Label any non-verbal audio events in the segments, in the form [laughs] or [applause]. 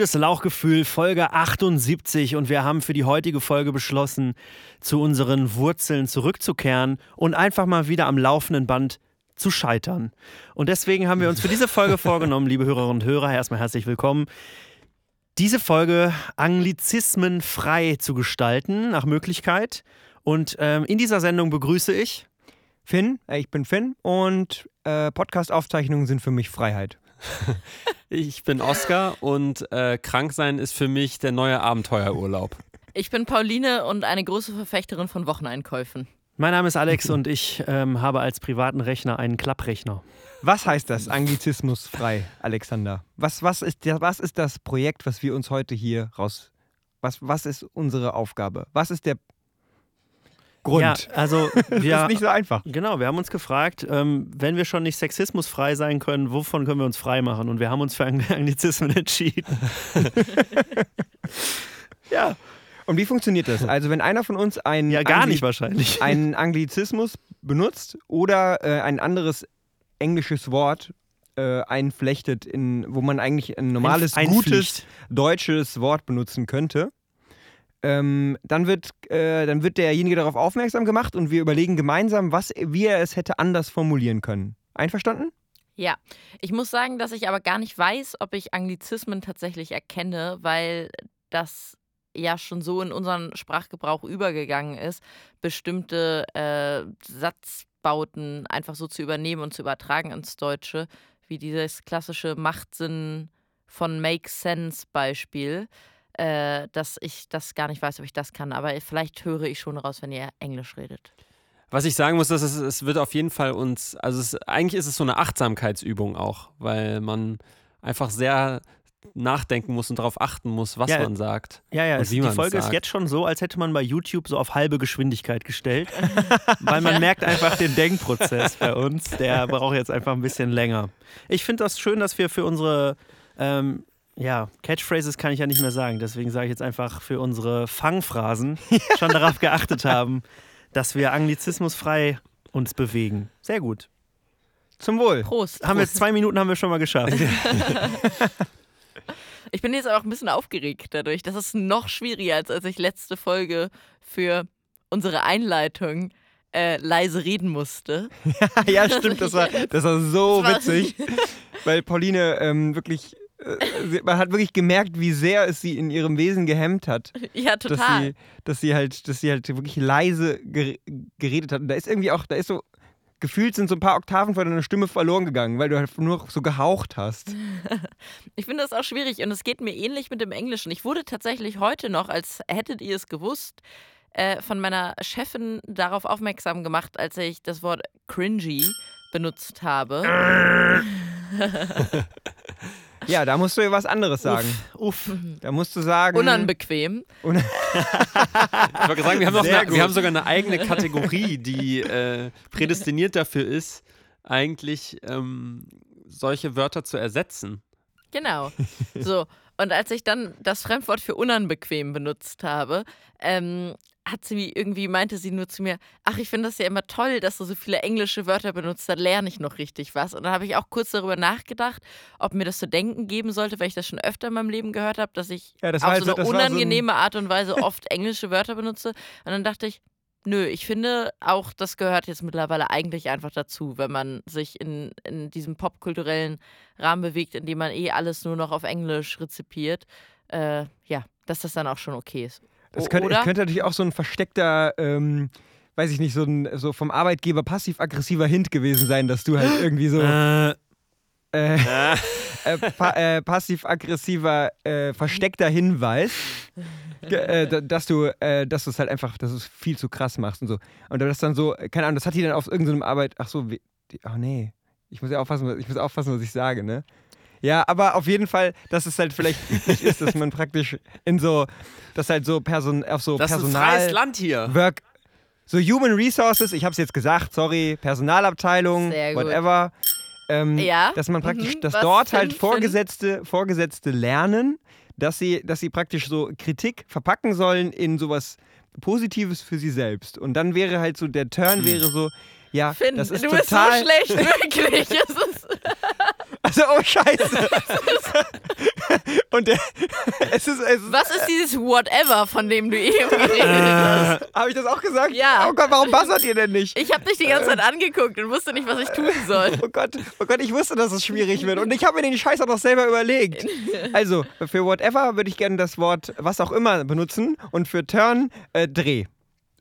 Gutes Lauchgefühl, Folge 78 und wir haben für die heutige Folge beschlossen, zu unseren Wurzeln zurückzukehren und einfach mal wieder am laufenden Band zu scheitern. Und deswegen haben wir uns für diese Folge [laughs] vorgenommen, liebe Hörerinnen und Hörer, erstmal herzlich willkommen, diese Folge Anglizismen frei zu gestalten, nach Möglichkeit. Und ähm, in dieser Sendung begrüße ich Finn, äh, ich bin Finn und äh, Podcast-Aufzeichnungen sind für mich Freiheit. Ich bin Oskar und äh, krank sein ist für mich der neue Abenteuerurlaub. Ich bin Pauline und eine große Verfechterin von Wocheneinkäufen. Mein Name ist Alex und ich ähm, habe als privaten Rechner einen Klapprechner. Was heißt das, Anglizismus frei, Alexander? Was, was, ist, der, was ist das Projekt, was wir uns heute hier raus. Was, was ist unsere Aufgabe? Was ist der Grund? Ja, also [laughs] das wir, ist nicht so einfach. Genau, wir haben uns gefragt, ähm, wenn wir schon nicht sexismusfrei sein können, wovon können wir uns frei machen? Und wir haben uns für Ang- [laughs] Anglizismen entschieden. [laughs] ja, Und wie funktioniert das? Also, wenn einer von uns einen, ja gar Angli- nicht wahrscheinlich. einen Anglizismus benutzt oder äh, ein anderes englisches Wort äh, einflechtet, in, wo man eigentlich ein normales, Ein- gutes deutsches Wort benutzen könnte, ähm, dann, wird, äh, dann wird derjenige darauf aufmerksam gemacht und wir überlegen gemeinsam, was, wie er es hätte anders formulieren können. Einverstanden? Ja, ich muss sagen, dass ich aber gar nicht weiß, ob ich Anglizismen tatsächlich erkenne, weil das ja schon so in unseren Sprachgebrauch übergegangen ist, bestimmte äh, Satzbauten einfach so zu übernehmen und zu übertragen ins Deutsche, wie dieses klassische Machtsinn von Make Sense Beispiel, äh, dass ich das gar nicht weiß, ob ich das kann. Aber vielleicht höre ich schon raus, wenn ihr Englisch redet. Was ich sagen muss, dass es, es wird auf jeden Fall uns, also es, eigentlich ist es so eine Achtsamkeitsübung auch, weil man einfach sehr nachdenken muss und darauf achten muss, was Ja, man sagt. Ja, ja, Und es, wie die Folge ist sagt. jetzt schon so, als hätte man bei YouTube so auf halbe Geschwindigkeit gestellt. [laughs] weil man merkt einfach den Denkprozess bei uns. Der braucht jetzt einfach ein bisschen länger. Ich finde das schön, dass wir für unsere ähm, ja, Catchphrases kann ich ja nicht mehr sagen. Deswegen sage ich jetzt einfach für unsere Fangphrasen [laughs] schon darauf geachtet haben, dass wir anglizismusfrei uns bewegen. Sehr gut. Zum Wohl. Prost. Haben wir jetzt zwei Minuten haben wir schon mal geschafft. [laughs] [laughs] Ich bin jetzt aber auch ein bisschen aufgeregt dadurch. Das ist noch schwieriger, als als ich letzte Folge für unsere Einleitung äh, leise reden musste. ja, stimmt, das war, das war so Das war- witzig, weil Pauline ähm, wirklich, man hat wirklich gemerkt, wie sehr es sie in ihrem Wesen gehemmt hat. [laughs] Ja, dass total. sie, dass sie halt, dass sie halt wirklich leise ger geredet hat. Und da ist irgendwie auch, da ist so, gefühlt sind so ein paar Oktaven von deiner Stimme verloren gegangen, weil du halt nur noch so gehaucht hast. [laughs] Ich finde das auch schwierig und es geht mir ähnlich mit dem Englischen. Ich wurde tatsächlich heute noch, als hättet ihr es gewusst, äh, von meiner Chefin darauf aufmerksam gemacht, als ich das Wort cringy benutzt habe. [laughs] Ja, da musst du was anderes sagen. Uff. Da musst du sagen. Unanbequem. [laughs] Ich wollte sagen, wir haben, eine, wir haben sogar eine eigene Kategorie, die äh, prädestiniert dafür ist, eigentlich ähm, solche Wörter zu ersetzen. Genau. So. Und als ich dann das Fremdwort für unanbequem benutzt habe, ähm, hat sie irgendwie, meinte sie nur zu mir, ach, ich finde das ja immer toll, dass du so viele englische Wörter benutzt, da lerne ich noch richtig was. Und dann habe ich auch kurz darüber nachgedacht, ob mir das zu denken geben sollte, weil ich das schon öfter in meinem Leben gehört habe, dass ich Ja, das auf halt so eine war so ein- unangenehme Art und Weise oft englische Wörter benutze. Und dann dachte ich, nö, ich finde auch, das gehört jetzt mittlerweile eigentlich einfach dazu, wenn man sich in, in diesem popkulturellen Rahmen bewegt, in dem man eh alles nur noch auf Englisch rezipiert. Äh, ja, dass das dann auch schon okay ist. Das könnte, könnte natürlich auch so ein versteckter, ähm, weiß ich nicht, so ein so vom Arbeitgeber passiv-aggressiver Hint gewesen sein, dass du halt irgendwie so Äh, äh, äh, [laughs] pa äh, passiv-aggressiver, äh, versteckter Hinweis, äh, da- dass du äh, dass du es halt einfach, dass du es viel zu krass machst und so. Und das dann so, keine Ahnung, das hat die dann auf irgendeinem Arbeit, ach so, wie, die, ach nee, ich muss ja aufpassen, ich muss aufpassen, was ich sage, ne? Ja, aber auf jeden Fall, dass es halt vielleicht üblich ist, dass man praktisch in so, dass halt so Person, auf so Das ist ein Personal, freies Land hier. Work, so Human Resources, ich habe es jetzt gesagt, sorry, Personalabteilung, whatever. Ähm, Ja, Dass man praktisch, mhm, dass was dort halt Vorgesetzte, Vorgesetzte lernen, dass sie, dass sie praktisch so Kritik verpacken sollen in sowas Positives für sie selbst. Und dann wäre halt so, der Turn wäre so, ja, Finn, das ist du bist so total. schlecht, [laughs] wirklich. Also, oh Scheiße. und, der, es ist, es ist, Was ist dieses Whatever, von dem du eben geredet hast? Habe ich das auch gesagt? Ja. Oh Gott, warum buzzert ihr denn nicht? Ich habe dich die ganze Zeit angeguckt und wusste nicht, was ich tun soll. Oh Gott, oh Gott, ich wusste, dass es schwierig wird. Und ich habe mir den Scheiß auch noch selber überlegt. [laughs] Also, für whatever würde ich gerne das Wort was auch immer benutzen und für turn äh, Dreh.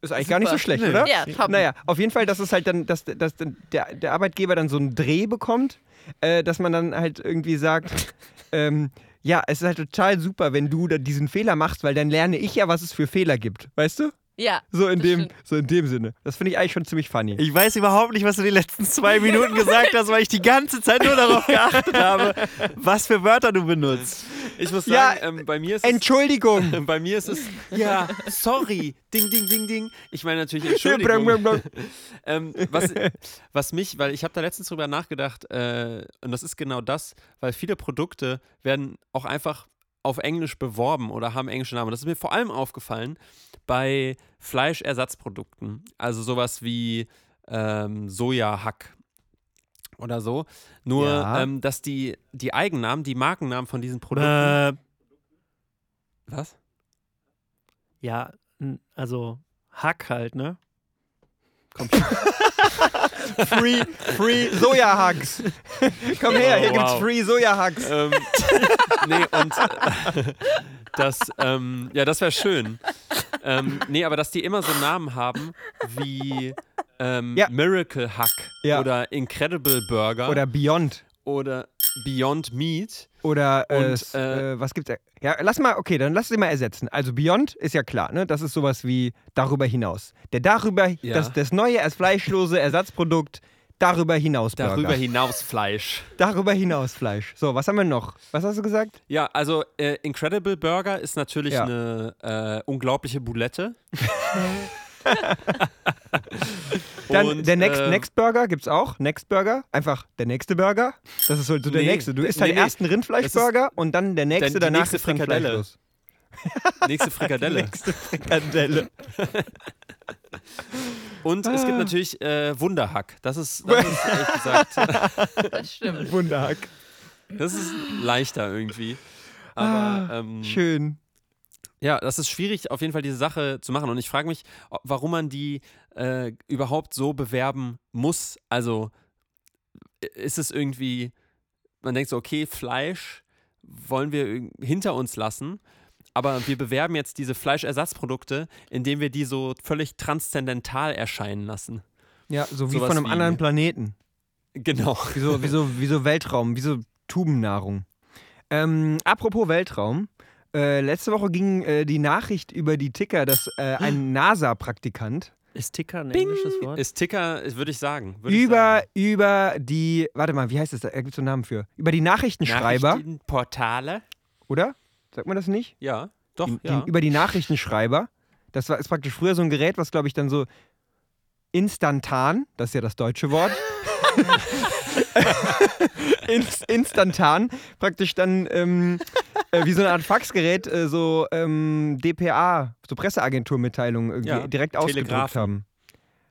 Ist eigentlich gar nicht so Super. schlecht, oder? Ja, top. Naja, auf jeden Fall, dass es halt dann, dass, dass der, der Arbeitgeber dann so einen Dreh bekommt, äh, dass man dann halt irgendwie sagt, [laughs] ähm, ja, es ist halt total super, wenn du da diesen Fehler machst, weil dann lerne ich ja, was es für Fehler gibt. Weißt du? Ja. So in dem, stimmt. so in dem Sinne. Das finde ich eigentlich schon ziemlich funny. Ich weiß überhaupt nicht, was du die letzten zwei [laughs] Minuten gesagt hast, weil ich die ganze Zeit nur darauf geachtet habe, was für Wörter du benutzt. Ich muss Ja, sagen, ähm, bei mir ist es Entschuldigung. [laughs] Bei mir ist es, ja, sorry, ding, ding, ding, ding. Ich meine natürlich Entschuldigung. [laughs] ähm, was, was mich, weil ich habe da letztens drüber nachgedacht, äh, und das ist genau das, weil viele Produkte werden auch einfach auf Englisch beworben oder haben englische Namen. Das ist mir vor allem aufgefallen bei Fleischersatzprodukten. Also sowas wie ähm, Sojahack oder so. Nur, Ja. ähm, dass die, die Eigennamen, die Markennamen von diesen Produkten. Äh, was? ja, also Hack halt, ne? [laughs] Free, free Sojahacks. Komm her, hier Oh, gibt's wow. Free Sojahacks. ähm, nee, und äh, das, ähm, ja, das wäre schön. Ähm, nee, aber dass die immer so Namen haben wie ähm, Ja. Miracle Hack Ja. oder Incredible Burger Oder Beyond. oder Beyond Meat. Oder äh, Und, äh, äh, was gibt's? Ja, lass mal, okay, dann lass sie mal ersetzen. Also Beyond ist ja klar, ne? Das ist sowas wie darüber hinaus. Der darüber, Ja. das, das neue als fleischlose Ersatzprodukt darüber hinaus Burger. Darüber hinaus Fleisch. darüber hinaus Fleisch. So, was haben wir noch? Was hast du gesagt? Ja, also äh, Incredible Burger ist natürlich Ja. eine äh, unglaubliche Boulette. [laughs] [laughs] Dann Und, der Next, äh, Next Burger gibt's auch. Next Burger. Einfach der nächste Burger. Das ist halt so der Nee, nächste. Du isst nee, halt nee. erst einen Rindfleischburger und dann der nächste die danach nächste ist dann Frikadelle. [laughs] Nächste Frikadelle. Nächste Frikadelle. [laughs] Und es gibt natürlich äh, Wunderhack. Das ist, das [laughs] ist ehrlich gesagt, Das stimmt. Wunderhack. das ist leichter irgendwie. Aber ähm, Ah, Schön. Ja, das ist schwierig, auf jeden Fall diese Sache zu machen. Und ich frage mich, warum man die äh, überhaupt so bewerben muss. Also ist es irgendwie, man denkt so, okay, Fleisch wollen wir hinter uns lassen. Aber wir bewerben jetzt diese Fleischersatzprodukte, indem wir die so völlig transzendental erscheinen lassen. Ja, so wie Sowas von einem wie- anderen Planeten. Genau. Wie so, wie so, wie so Weltraum, wie so Tubennahrung. Ähm, apropos Weltraum. Äh, letzte Woche ging äh, die Nachricht über die Ticker, dass äh, ein [gasps] NASA-Praktikant Ist Ticker ein englisches Wort? Ist Ticker, würde ich sagen. Würde ich über, sagen. über die, warte mal, wie heißt das? Da gibt es einen Namen für. Über die Nachrichtenschreiber, Nachrichtenportale. oder? Sagt man das nicht? Ja, doch, die, ja. die, über die Nachrichtenschreiber. Das war, ist praktisch früher so ein Gerät, was, glaube ich, dann so instantan, das ist ja das deutsche Wort, [laughs] [laughs] [laughs] Inst instantan praktisch dann ähm, äh, wie so eine Art Faxgerät äh, so ähm, DPA, so Presseagenturmitteilungen irgendwie Ja, direkt ausgedruckt haben.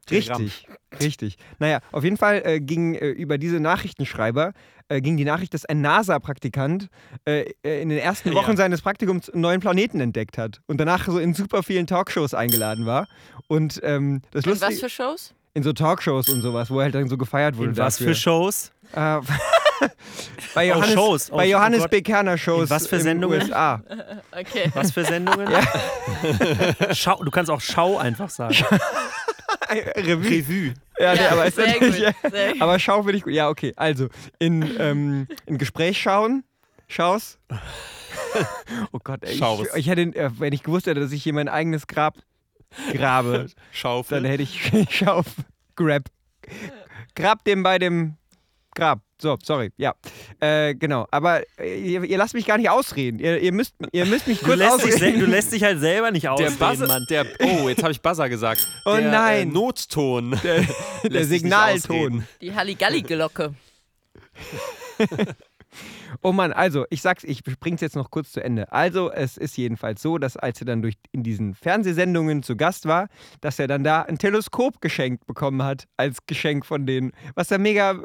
Telegramm. Richtig, richtig. Naja, auf jeden Fall äh, ging äh, über diese Nachrichtenschreiber äh, ging die Nachricht, dass ein NASA-Praktikant äh, in den ersten Wochen Ja. seines Praktikums einen neuen Planeten entdeckt hat und danach so in super vielen Talkshows eingeladen war. Und ähm, das Und was Lustige für Shows? In so Talkshows und sowas, wo er halt dann so gefeiert wurde. In was dafür. für Shows? Äh, [laughs] bei Oh, Johannes, Shows. Oh, bei oh Johannes Gott. B. Kerner Shows In was für Sendungen? USA. Okay. Was für Sendungen? Schau, du kannst auch Schau einfach sagen. [laughs] Revue. Revue. Ja, nee, Ja, aber ist sehr gut, sehr gut. Aber Schau finde ich gut. Ja, okay. Also, in, ähm, in Gespräch schauen. Schaus. [laughs] Oh Gott, ey. Schaus. Ich, ich hätte, äh, wenn ich gewusst hätte, dass ich hier mein eigenes Grab [laughs] grabe, Schaufel. dann hätte ich [laughs] Schauf. Grab. Grab dem bei dem Grab. So, sorry. Ja. Äh, genau. Aber äh, ihr, ihr lasst mich gar nicht ausreden. Ihr, ihr, müsst, ihr müsst mich Du kurz sel- ausreden. du lässt dich halt selber nicht der ausreden, Buzzer, Mann. der, oh, jetzt habe ich Buzzer gesagt. [laughs] Oh der, nein. Äh, Notton. der nicht Signalton. Die Halligalli-Glocke. Oh Mann, also ich sag's, ich bring's jetzt noch kurz zu Ende. Also es ist jedenfalls so, dass als er dann durch in diesen Fernsehsendungen zu Gast war, dass er dann da ein Teleskop geschenkt bekommen hat als Geschenk von denen, was er mega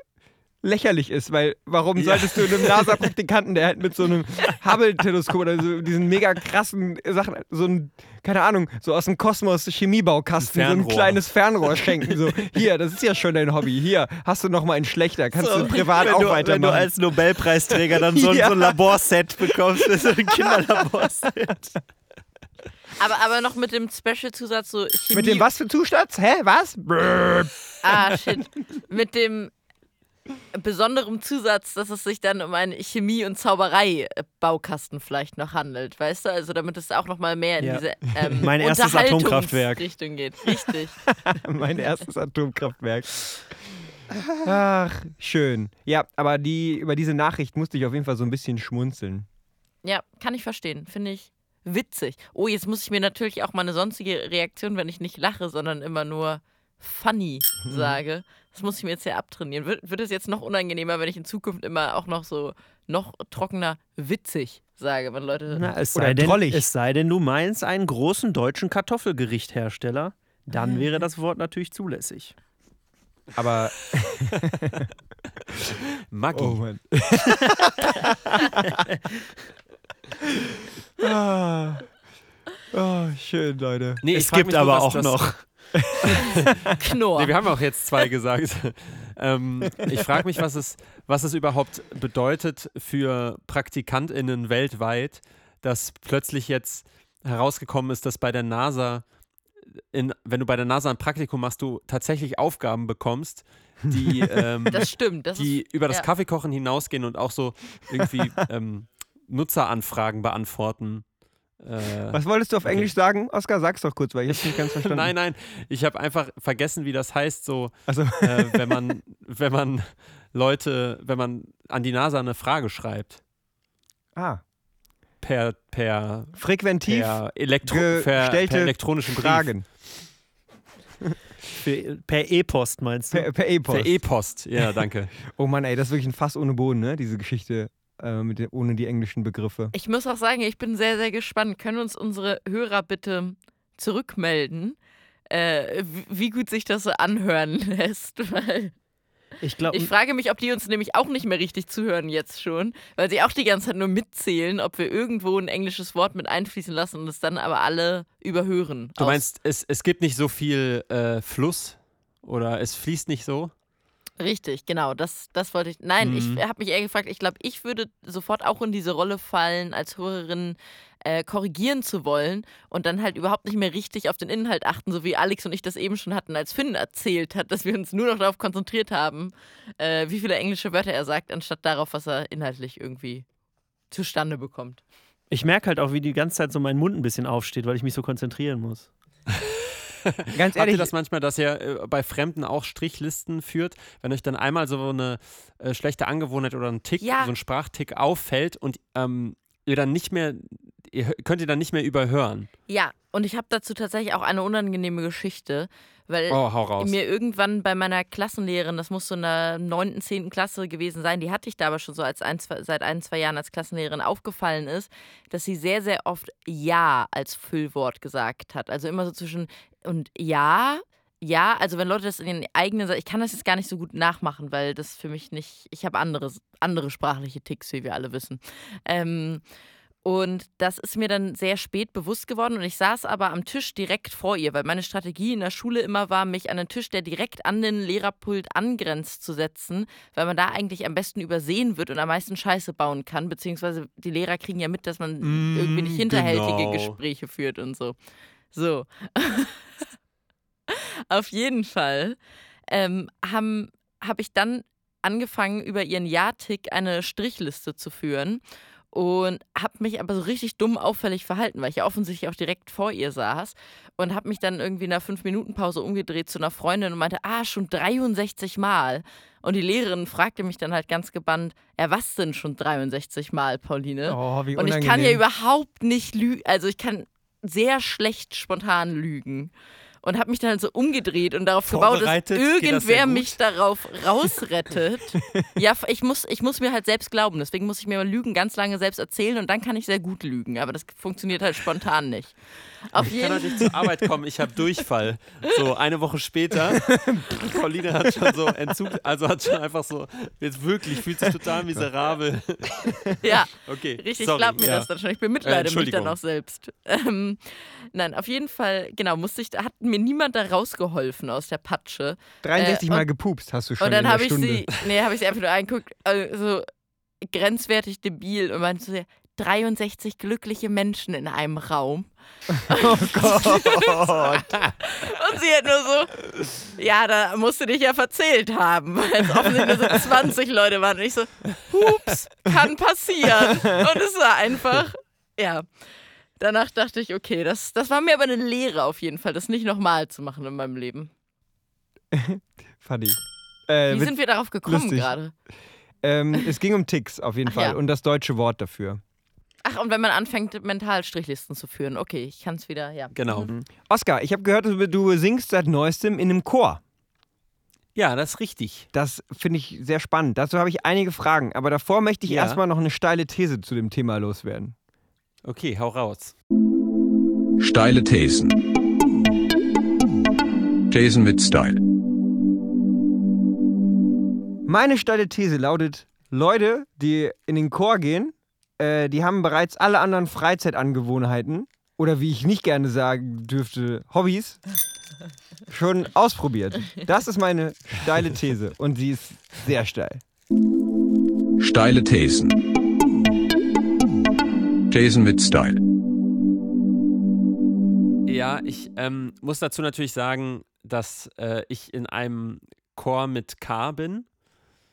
lächerlich ist, weil warum ja. solltest du einem [laughs] NASA-Praktikanten, der halt mit so einem Hubble-Teleskop oder so diesen mega krassen Sachen, so ein, keine Ahnung, so aus dem Kosmos Chemiebaukasten, ein so ein kleines Fernrohr [laughs] schenken, so, hier, das ist ja schon dein Hobby, hier, hast du noch mal ein schlechter, kannst so, du privat auch du, weitermachen. Wenn du als Nobelpreisträger dann so, [laughs] ja. so ein Laborset bekommst, so ein Kinderlaborset. Aber, aber noch mit dem Special-Zusatz so Chemie. Mit dem was für Zusatz? Hä, was? ah, shit. Mit dem besonderem Zusatz, dass es sich dann um einen Chemie- und Zauberei-Baukasten vielleicht noch handelt, weißt du? Also damit es auch noch mal mehr in ja. diese [laughs] ähm, mein erstes Atomkraftwerk Richtung geht. Richtig. [laughs] mein erstes Atomkraftwerk. Ach, schön. Ja, aber die, über diese Nachricht musste ich auf jeden Fall so ein bisschen schmunzeln. Ja, kann ich verstehen. Finde ich witzig. Oh, jetzt muss ich mir natürlich auch mal eine sonstige Reaktion, wenn ich nicht lache, sondern immer nur funny mhm. sage. Das muss ich mir jetzt ja abtrainieren. Wird, wird es jetzt noch unangenehmer, wenn ich in Zukunft immer auch noch so noch trockener witzig sage, wenn Leute. Na, es, sei denn, es sei denn, du meinst einen großen deutschen Kartoffelgerichthersteller. Dann wäre das Wort natürlich zulässig. Aber. [laughs] Maggi. Oh Mann. [laughs] ah. Oh, schön, Leute. Nee, es gibt aber auch noch. [laughs] Knorr. Nee, wir haben auch jetzt zwei gesagt. [laughs] ähm, ich frage mich, was es, was es überhaupt bedeutet für PraktikantInnen weltweit, dass plötzlich jetzt herausgekommen ist, dass bei der NASA, in, wenn du bei der NASA ein Praktikum machst, du tatsächlich Aufgaben bekommst, die, [laughs] ähm, das stimmt, das die ist, über das ja. Kaffeekochen hinausgehen und auch so irgendwie ähm, Nutzeranfragen beantworten. Äh, Was wolltest du auf okay. Englisch sagen? Oskar, sag's doch kurz, weil ich hab's nicht ganz [laughs] verstanden. nein, nein, ich habe einfach vergessen, wie das heißt, so, also. äh, wenn man, wenn man Leute, wenn man an die NASA eine Frage schreibt. Ah. Per, per frequentiv per, Elektro per, per elektronischen Fragen. per E-Post meinst du? Per E-Post. Per E-Post, ja, danke. [laughs] oh Mann, ey, das ist wirklich ein Fass ohne Boden, ne? Diese Geschichte äh, mit, ohne die englischen Begriffe. Ich muss auch sagen, ich bin sehr, sehr gespannt. Können uns unsere Hörer bitte zurückmelden, äh, wie gut sich das so anhören [laughs] lässt? Weil ich, glaub, ich frage mich, ob die uns nämlich auch nicht mehr richtig zuhören jetzt schon, weil sie auch die ganze Zeit nur mitzählen, ob wir irgendwo ein englisches Wort mit einfließen lassen und es dann aber alle überhören. Du meinst, es, es gibt nicht so viel äh, Fluss oder es fließt nicht so? Richtig, genau. Das, das wollte ich. Nein, mhm. ich habe mich eher gefragt, ich glaube, ich würde sofort auch in diese Rolle fallen, als Hörerin äh, korrigieren zu wollen und dann halt überhaupt nicht mehr richtig auf den Inhalt achten, so wie Alex und ich das eben schon hatten, als Finn erzählt hat, dass wir uns nur noch darauf konzentriert haben, äh, wie viele englische Wörter er sagt, anstatt darauf, was er inhaltlich irgendwie zustande bekommt. Ich merke halt auch, wie die ganze Zeit so mein Mund ein bisschen aufsteht, weil ich mich so konzentrieren muss. [laughs] [laughs] Ganz ehrlich. Habt ihr das manchmal, dass ihr äh, bei Fremden auch Strichlisten führt, wenn euch dann einmal so eine äh, schlechte Angewohnheit oder ein Tick, ja. so ein Sprachtick auffällt und ähm, ihr dann nicht mehr, ihr könnt ihr dann nicht mehr überhören? Ja, und ich habe dazu tatsächlich auch eine unangenehme Geschichte. Weil oh, mir irgendwann bei meiner Klassenlehrerin, das muss so in der 9., 10. Klasse gewesen sein, die hatte ich da aber schon so als ein, zwei, seit ein, zwei Jahren als Klassenlehrerin aufgefallen ist, dass sie sehr, sehr oft Ja als Füllwort gesagt hat. Also immer so zwischen und Ja, ja, also wenn Leute das in ihren eigenen, ich kann das jetzt gar nicht so gut nachmachen, weil das für mich nicht, ich habe andere, andere sprachliche Ticks, wie wir alle wissen. Ähm, und das ist mir dann sehr spät bewusst geworden. Und ich saß aber am Tisch direkt vor ihr, weil meine Strategie in der Schule immer war, mich an einen Tisch, der direkt an den Lehrerpult angrenzt, zu setzen, weil man da eigentlich am besten übersehen wird und am meisten Scheiße bauen kann. Beziehungsweise die Lehrer kriegen ja mit, dass man mm, irgendwie nicht hinterhältige genau. Gespräche führt und so. So. Auf jeden Fall ähm, habe hab ich dann angefangen, über ihren Ja-Tick eine Strichliste zu führen und habe mich aber so richtig dumm auffällig verhalten, weil ich ja offensichtlich auch direkt vor ihr saß und habe mich dann irgendwie in einer 5-Minuten-Pause umgedreht zu einer Freundin und meinte, ah, schon 63 Mal. Und die Lehrerin fragte mich dann halt ganz gebannt, ja, was denn schon 63 Mal, Pauline? Oh, wie und ich kann ja überhaupt nicht lügen, also ich kann sehr schlecht spontan lügen. Und habe mich dann so umgedreht und darauf gebaut, dass irgendwer das mich darauf rausrettet. [laughs] ja, ich muss, ich muss mir halt selbst glauben. Deswegen muss ich mir mal Lügen ganz lange selbst erzählen und dann kann ich sehr gut lügen. Aber das funktioniert halt spontan nicht. Auf ich kann heute nicht zur Arbeit kommen, ich habe Durchfall. So, eine Woche später, [laughs] Pauline hat schon so Entzug, also hat schon einfach so, jetzt wirklich, fühlt sich total miserabel. Ja, [laughs] okay, richtig, sorry, glaub mir ja. das dann schon. Ich bemitleide äh, mich dann auch selbst. Ähm, nein, auf jeden Fall, genau, musste ich, hat mir niemand da rausgeholfen aus der Patsche. 63 äh, Mal gepupst hast du schon Und dann habe ich sie, nee, habe ich sie einfach nur angeguckt, also grenzwertig debil und meinte so, 63 glückliche Menschen in einem Raum. [laughs] Oh Gott. und sie hat nur so, ja, da musst du dich ja verzählt haben, weil es offensichtlich nur so 20 Leute waren. Und ich so, hups, kann passieren. Und es war einfach, ja. Danach dachte ich, okay, das, das war mir aber eine Lehre auf jeden Fall, das nicht nochmal zu machen in meinem Leben. [laughs] Funny. Äh, Wie sind wir darauf gekommen gerade? Ähm, es ging um Ticks auf jeden Ach, Fall ja. und das deutsche Wort dafür. Ach, und wenn man anfängt, mental Strichlisten zu führen. Okay, ich kann es wieder, ja. Genau. Mhm. Oskar, ich habe gehört, du singst seit neuestem in einem Chor. Ja, das ist richtig. Das finde ich sehr spannend. Dazu habe ich einige Fragen. Aber davor möchte ich ja. erstmal noch eine steile These zu dem Thema loswerden. Okay, hau raus. Steile Thesen. Thesen mit Style. Meine steile These lautet: Leute, die in den Chor gehen, äh, die haben bereits alle anderen Freizeitangewohnheiten oder wie ich nicht gerne sagen dürfte, Hobbys schon ausprobiert. Das ist meine steile These und sie ist sehr steil. Steile Thesen. Thesen mit Style. Ja, ich ähm, muss dazu natürlich sagen, dass äh, ich in einem Chor mit K bin.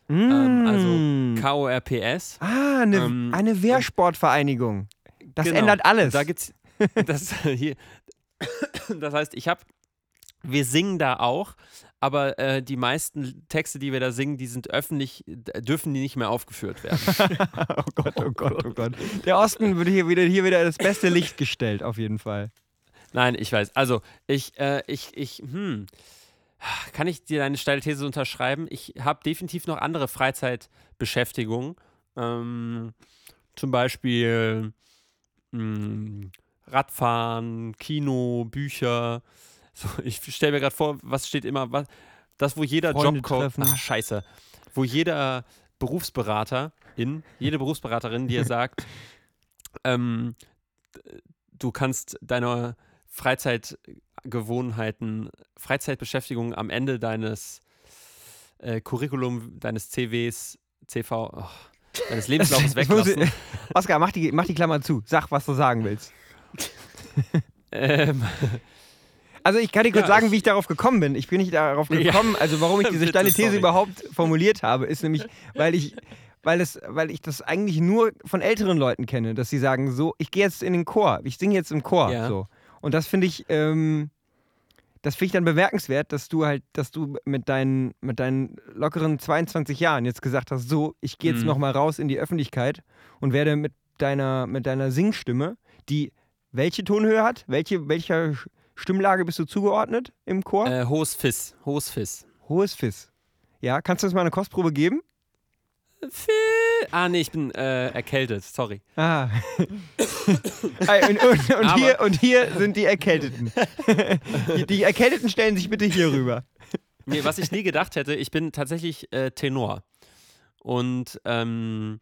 Mm. Ähm, also mm. KORPS. Ah, eine, ähm, eine Wehrsportvereinigung. Das genau, ändert alles. Da gibt's [laughs] das [laughs] hier. Das heißt, ich habe, wir singen da auch, aber äh, die meisten Texte, die wir da singen, die sind öffentlich, dürfen die nicht mehr aufgeführt werden. [laughs] oh Gott, oh Gott, oh Gott. [laughs] Der Osten wird hier wieder, hier wieder das beste Licht gestellt, auf jeden Fall. Nein, ich weiß. Also, ich, äh, ich, ich, hm. Kann ich dir deine steile These unterschreiben? Ich habe definitiv noch andere Freizeitbeschäftigungen. Ähm, zum Beispiel mh, hm, Radfahren, Kino, Bücher. So, [laughs] ich stelle mir gerade vor, was steht immer, was, das, wo jeder Jobcoach, ach scheiße, wo jeder Berufsberater in, jede Berufsberaterin dir [laughs] sagt, ähm, du kannst deine Freizeitgewohnheiten, Freizeitbeschäftigungen am Ende deines äh, Curriculum, deines CWs, CV, oh, deines Lebenslaufes [laughs] weglassen. Oskar, mach die, mach die Klammer zu. Sag, was du sagen willst. ähm. Also ich kann dir kurz ja, sagen, wie ich darauf gekommen bin. Ich bin nicht darauf gekommen, ja. also warum ich [laughs] diese steile These überhaupt formuliert habe, ist nämlich, weil ich, weil, es, weil ich das eigentlich nur von älteren Leuten kenne, dass sie sagen, so, ich gehe jetzt in den Chor, ich singe jetzt im Chor. Ja. So. Und das finde ich, ähm, das finde ich dann bemerkenswert, dass du halt, dass du mit deinen, mit deinen lockeren 22 Jahren jetzt gesagt hast, so, ich gehe jetzt mhm. nochmal raus in die Öffentlichkeit und werde mit deiner, mit deiner Singstimme, die welche Tonhöhe hat, welche, welcher Stimmlage bist du zugeordnet im Chor? Äh, hohes Fiss. Hohes Fiss. Hohes Fiss. Ja, kannst du uns mal eine Kostprobe geben? Ah, nee, ich bin äh, erkältet, sorry. Ah. [laughs] und, und, und, hier, und hier sind die Erkälteten. [laughs] die, die, Erkälteten stellen sich bitte hier rüber. Nee, was ich nie gedacht hätte, ich bin tatsächlich äh, Tenor. Und ähm,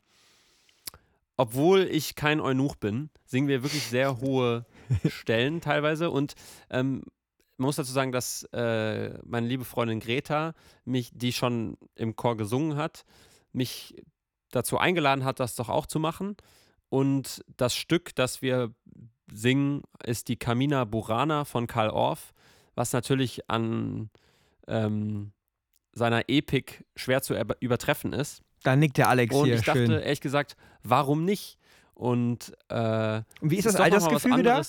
obwohl ich kein Eunuch bin, singen wir wirklich sehr hohe Stellen teilweise. Und ähm, man muss dazu sagen, dass äh, meine liebe Freundin Greta mich, die schon im Chor gesungen hat, mich dazu eingeladen hat, das doch auch zu machen. Und das Stück, das wir singen, ist die Camina Burana von Karl Orff, was natürlich an ähm, seiner Epik schwer zu übertreffen ist. Da nickt der Alex Und hier ich dachte, schön. ehrlich gesagt, warum nicht? Und, äh, Und wie ist das Altersgefühl da?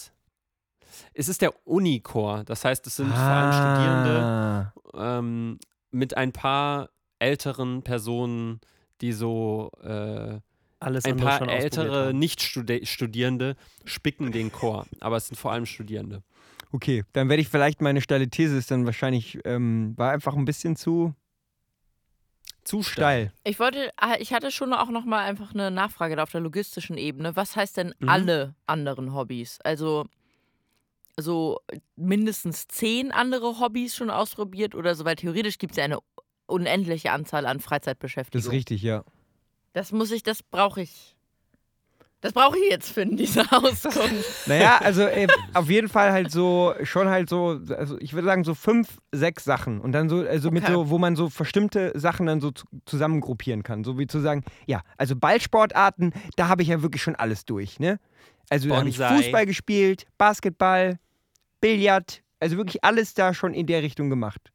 Es ist der Unichor, das heißt, es sind ah. vor allem Studierende ähm, mit ein paar älteren Personen, die so äh, Alles ein paar ältere Nicht-Studierende spicken den Chor, [laughs] aber es sind vor allem Studierende. Okay, dann werde ich vielleicht meine steile These ist dann wahrscheinlich, ähm, war einfach ein bisschen zu, zu steil. Ich wollte, ah, ich hatte schon auch noch mal einfach eine Nachfrage da auf der logistischen Ebene. Was heißt denn Mhm. alle anderen Hobbys? Also so mindestens zehn andere Hobbys schon ausprobiert oder so, weil theoretisch gibt es ja eine unendliche Anzahl an Das Freizeitbeschäftigungen. ist richtig, ja. Das muss ich, das brauche ich. Das brauche ich jetzt finden, diese [laughs] Auskunft. Naja, also äh, auf jeden Fall halt so, schon halt so, also ich würde sagen so fünf, sechs Sachen. Und dann so, also mit Okay. so, wo man so bestimmte Sachen dann so zu, zusammengruppieren kann. So wie zu sagen, ja, also Ballsportarten, da habe ich ja wirklich schon alles durch, ne? Also da habe ich. Fußball gespielt, Basketball, Billard, also wirklich alles da schon in der Richtung gemacht.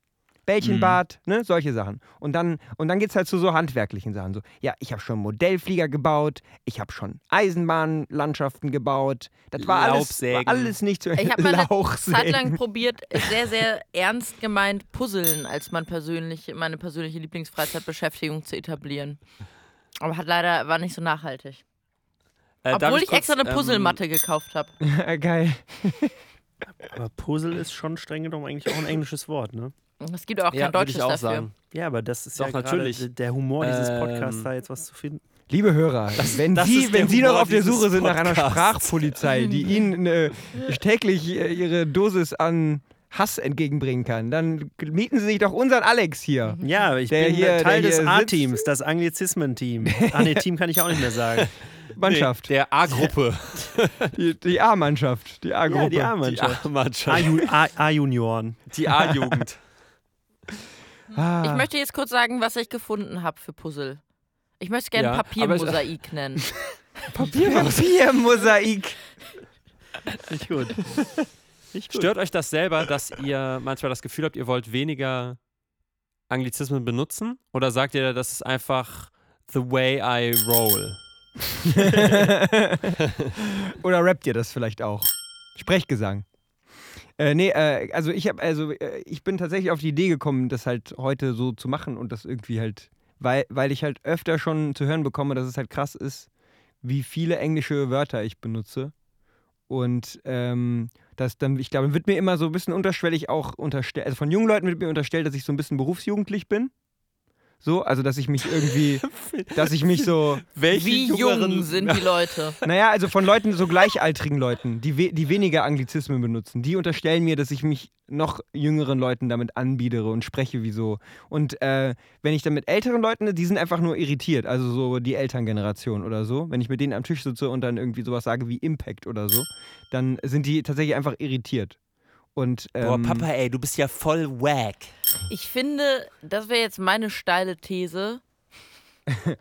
Bällchenbad, ne, solche Sachen. Und dann, und dann geht es halt zu so handwerklichen Sachen. So, ja, ich habe schon Modellflieger gebaut, ich habe schon Eisenbahnlandschaften gebaut. Das war alles, war Laubsägen. alles nicht so Ich habe mal eine. [laughs] Zeit lang probiert, sehr, sehr ernst gemeint, Puzzeln als mein persönliche, meine persönliche Lieblingsfreizeitbeschäftigung zu etablieren. Aber hat leider, war nicht so nachhaltig. Äh, Obwohl ich, kurz, extra eine ähm, Puzzlematte gekauft habe. [laughs] Geil. Aber Puzzle ist schon streng genommen eigentlich auch ein englisches Wort, ne? Es gibt auch Ja, kein ich Deutsches auch dafür. sagen. Ja, aber das ist Doch, ja natürlich. der Humor dieses Ähm, Podcasts, da jetzt was zu finden. Liebe Hörer, wenn, das Sie, wenn Sie noch auf der Suche sind nach einer. Sprachpolizei, die [laughs] Ihnen äh, täglich äh, ihre Dosis an Hass entgegenbringen kann, dann mieten Sie sich doch unseren Alex hier. Ja, ich bin hier- Teil des A-Teams, das Anglizismen-Team. Ah, nee, Team kann ich auch nicht mehr sagen. [laughs] Mannschaft. Der A-Gruppe. [laughs] Die, A-Mannschaft. Die A-Gruppe. Ja, die A-Mannschaft. A-Junioren. Die A-Jugend. Ah. Ich möchte jetzt kurz sagen, was ich gefunden habe für Puzzle. Ich möchte gerne Ja, Papiermosaik nennen. [laughs] Papiermosaik. Nicht gut. Nicht gut. Stört euch das selber, dass ihr manchmal das Gefühl habt, ihr wollt weniger Anglizismen benutzen? Oder sagt ihr, das ist einfach the way I roll? [laughs] Oder rappt ihr das vielleicht auch? Sprechgesang. Äh, nee, äh, also ich habe, also äh, ich bin tatsächlich auf die Idee gekommen, das halt heute so zu machen und das irgendwie halt, weil, weil ich halt öfter schon zu hören bekomme, dass es halt krass ist, wie viele englische Wörter ich benutze. Und ähm, das dann, ich glaube, wird mir immer so ein bisschen unterschwellig auch unterstellt, also von jungen Leuten wird mir unterstellt, dass ich so ein bisschen berufsjugendlich bin. So, also dass ich mich irgendwie, [laughs] dass ich mich so, Welche Wie jung sind die Leute? [laughs] naja, also von Leuten, so gleichaltrigen Leuten, die, we die weniger Anglizismen benutzen, die unterstellen mir, dass ich mich noch jüngeren Leuten damit anbiedere und spreche wie so. Und äh, wenn ich dann mit älteren Leuten, die sind einfach nur irritiert, also so die Elterngeneration oder so. Wenn ich mit denen am Tisch sitze und dann irgendwie sowas sage wie Impact oder so, dann sind die tatsächlich einfach irritiert. Und, ähm, Boah, Papa, ey, du bist ja voll wack. Ich finde, das wäre jetzt meine steile These. [laughs]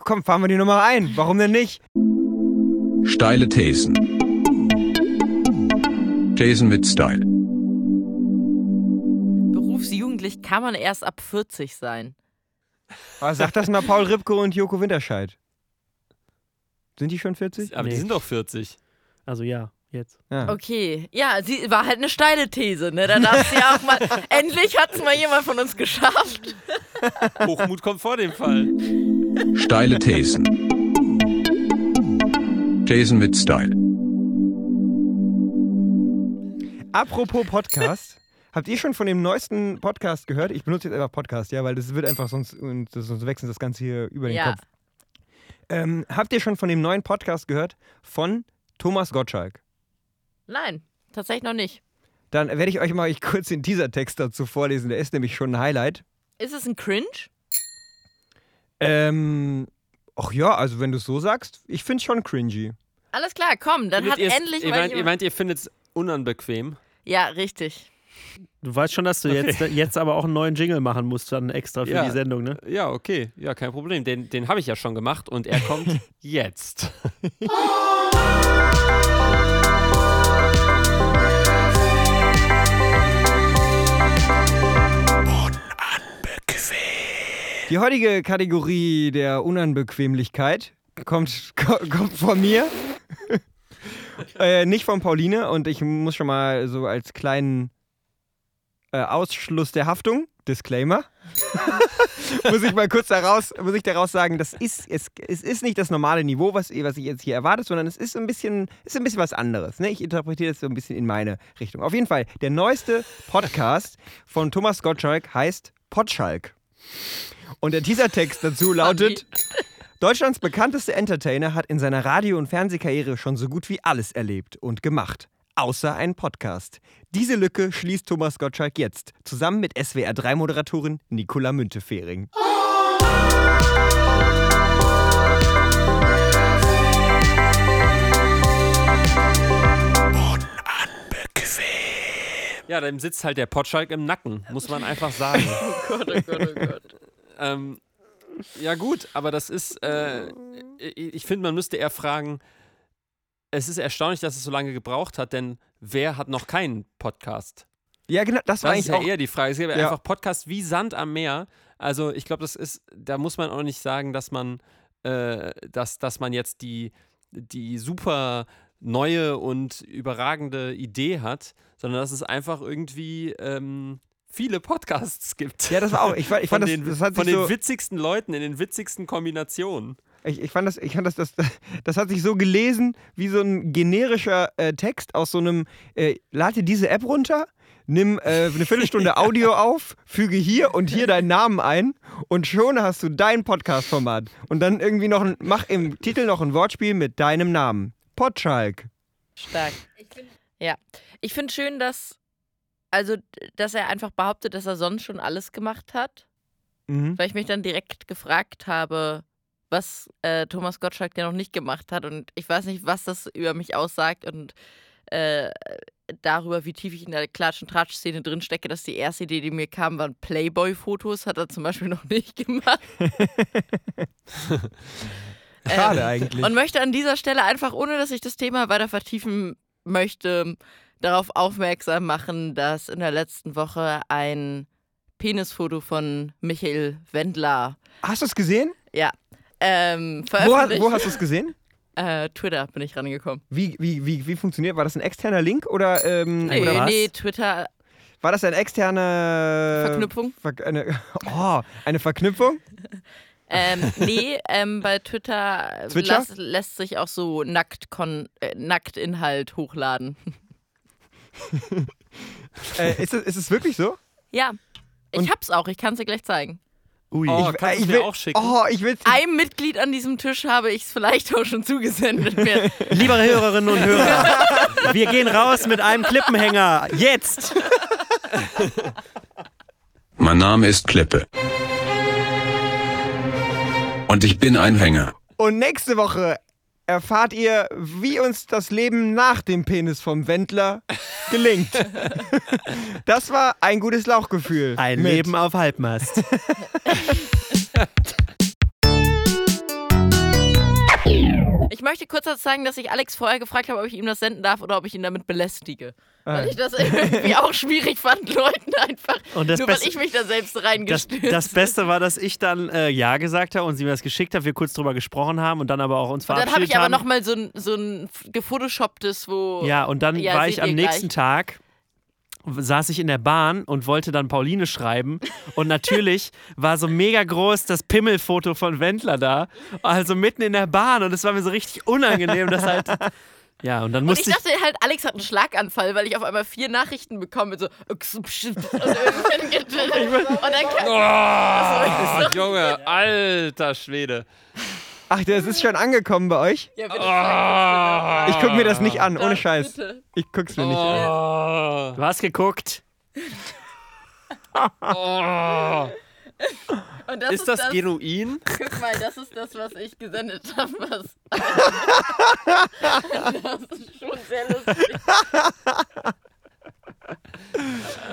Komm, fahren wir die Nummer ein. Warum denn nicht? Steile Thesen. Thesen mit Style. Berufsjugendlich kann man erst ab 40 sein. Aber sag das mal Paul Ripke und Joko Winterscheid. Sind die schon 40? Aber die Nee. sind doch 40. Also ja, jetzt. Ja. Okay, ja, sie war halt eine steile These, ne? Da darf sie auch mal. [laughs] Endlich hat es mal jemand von uns geschafft. Hochmut kommt vor dem Fall. Steile Thesen. Thesen mit Style. Apropos Podcast. [laughs] Habt ihr schon von dem neuesten Podcast gehört? Ich benutze jetzt einfach Podcast, ja, weil das wird einfach sonst, und das, sonst wechselt das Ganze hier über den Ja. Kopf. Ähm, habt ihr schon von dem neuen Podcast gehört? Von Thomas Gottschalk. Nein, tatsächlich noch nicht. Dann werde ich euch mal kurz den Teasertext dazu vorlesen. Der ist nämlich schon ein Highlight. Ist es ein Cringe? Ähm, ach ja, also wenn du es so sagst, ich finde es schon cringy. Alles klar, komm, dann Findet hat endlich ihr mal meint, ihr meint, ihr findet es unanbequem? Ja, richtig. Du weißt schon, dass du jetzt, jetzt aber auch einen neuen Jingle machen musst, dann extra für Ja. die Sendung, ne? Ja, okay. Ja, kein Problem. Den, den habe ich ja schon gemacht und er kommt [laughs] jetzt. [laughs] Die heutige Kategorie der Unanbequemlichkeit kommt, ko- kommt von mir. [laughs] äh, nicht von Pauline und ich muss schon mal so als kleinen äh, Ausschluss der Haftung. Disclaimer. [laughs] muss ich mal kurz daraus, muss ich daraus sagen, das ist, es, es ist nicht das normale Niveau, was, was ich jetzt hier erwarte, sondern es ist ein bisschen, ist ein bisschen was anderes. Ne? Ich interpretiere das so ein bisschen in meine Richtung. Auf jeden Fall, der neueste Podcast von Thomas Gottschalk heißt Potschalk. Und der Teasertext dazu lautet: [laughs] Deutschlands bekannteste Entertainer hat in seiner Radio- und Fernsehkarriere schon so gut wie alles erlebt und gemacht außer einen Podcast. Diese Lücke schließt Thomas Gottschalk jetzt, zusammen mit SWR3-Moderatorin Nicola Müntefering. Ja, dann sitzt halt der Potschalk im Nacken, muss man einfach sagen. [laughs] Oh Gott, oh Gott, oh Gott. Ähm, ja, gut, aber das ist, äh, ich finde, man müsste eher fragen, es ist erstaunlich, dass es so lange gebraucht hat, denn wer hat noch keinen Podcast? Ja, genau, das war Das ist eigentlich ja auch. eher die Frage. Es gibt Ja. einfach Podcasts wie Sand am Meer. Also ich glaube, das ist, da muss man auch nicht sagen, dass man, äh, dass, dass man jetzt die, die super neue und überragende Idee hat, sondern dass es einfach irgendwie ähm, viele Podcasts gibt. Ja, das war auch. Ich, fand- ich von fand den, das, das hat von sich den so, witzigsten Leuten in den witzigsten Kombinationen. ich, ich fand das, ich fand das, das, das hat sich so gelesen wie so ein generischer äh, Text aus so einem. Äh, lad dir diese App runter, nimm äh, eine Viertelstunde [laughs] Audio auf, füge hier und hier deinen Namen ein und schon hast du dein Podcast-Format. Und dann irgendwie noch ein, mach im Titel noch ein Wortspiel mit deinem Namen. Potschalk. Stark. Ja. Ich finde schön, dass, also, dass er einfach behauptet, dass er sonst schon alles gemacht hat. Mhm. Weil ich mich dann direkt gefragt habe, was äh, Thomas Gottschalk denn noch nicht gemacht hat. Und ich weiß nicht, was das über mich aussagt und äh, darüber, wie tief ich in der Klatsch- und Tratsch-Szene drin stecke, dass die erste Idee, die mir kam, waren Playboy-Fotos. Hat er zum Beispiel [laughs] noch nicht gemacht. [laughs] Schade Ähm, eigentlich. Und möchte an dieser Stelle einfach, ohne dass ich das Thema weiter vertiefen möchte, darauf aufmerksam machen, dass in der letzten Woche ein Penisfoto von Michael Wendler Hast du es gesehen? ähm, Wo, ha- veröffentlicht. wo hast du es gesehen? äh, Twitter bin ich rangekommen. Wie, wie, wie, wie funktioniert? War das ein externer Link oder, ähm, Nee, oder was? nee, Twitter war das ein externer Verknüpfung. Ver eine, [laughs] oh, eine Verknüpfung? Ähm, nee, ähm, bei Twitter lass, lässt sich auch so nackt kon äh, Nacktinhalt hochladen. Äh, ist, es, ist es wirklich so? Ja, ich Und- hab's auch, ich kann's dir gleich zeigen. Ui. Oh, ich, kannst du ich mir will, auch schicken? Oh, ich will Einem Mitglied an diesem Tisch habe ich es vielleicht auch schon zugesendet. Mir. [laughs] Liebe Hörerinnen und Hörer, wir gehen raus mit einem Klippenhänger. Jetzt! Mein Name ist Klippe. Und ich bin ein Hänger. Und nächste Woche erfahrt ihr, wie uns das Leben nach dem Penis vom Wendler gelingt. [laughs] das war ein gutes Lauchgefühl. Ein Mit- Leben auf Halbmast. [laughs] Ich möchte kurz dazu sagen, dass ich Alex vorher gefragt habe, ob ich ihm das senden darf oder ob ich ihn damit belästige. Weil Ah. ich das irgendwie auch schwierig fand, [laughs] Leuten einfach. Und das nur weil Beste- ich mich da selbst Das, reingestürzt das Beste war, dass ich dann äh, Ja gesagt habe und sie mir das geschickt hat, wir kurz drüber gesprochen haben und dann aber auch uns Und dann habe verabschiedet ich aber haben. nochmal so ein, so ein gefotoshopptes, wo. Ja, und dann Ja, war ich am nächsten gleich. Tag, saß ich in der Bahn und wollte dann Pauline schreiben. Und natürlich war so mega groß das Pimmelfoto von Wendler da. Also mitten in der Bahn. Und es war mir so richtig unangenehm, dass halt. Ja, und dann Und ich musste ich. dachte halt, Alex hat einen Schlaganfall, weil ich auf einmal vier Nachrichten bekomme so. und dann kam, Oh, Junge, alter Schwede. Ach, das ist schon angekommen bei euch? ja, bitte Oh. Ich guck mir das nicht an, ohne das, Scheiß. Bitte. Ich guck's mir nicht an. Oh. Du hast geguckt. Oh. [laughs] Und das Ist das das, genuin? Guck mal, das ist das, was ich gesendet habe. [laughs] Das ist schon sehr lustig.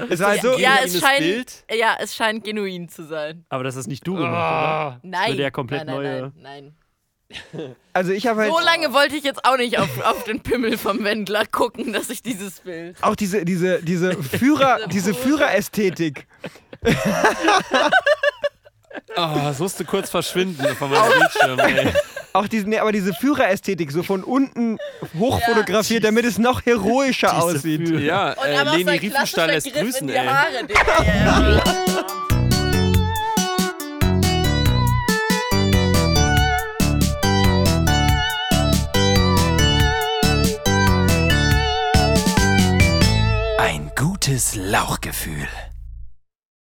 Es war so, ja, es scheint, Bild? ja, es scheint genuin zu sein. Aber das ist nicht du gemacht, oder? Oh. Nein. würde ja komplett nein, nein, neue- Nein, nein. Also ich habe halt So lange wollte ich jetzt auch nicht auf, auf den Pimmel vom Wendler gucken, dass ich dieses Bild. auch diese, diese, diese [laughs] Führer, diese Pose. Führerästhetik. Oh, es musste kurz verschwinden von meinem Bildschirm, ey. Auch diese, nee, aber diese Führerästhetik, so von unten hochfotografiert, ja, damit es noch heroischer diese aussieht. Führer. Ja, äh, Leni Riefenstahl lässt grüßen, ey. Haare, [laughs] gutes Lauchgefühl.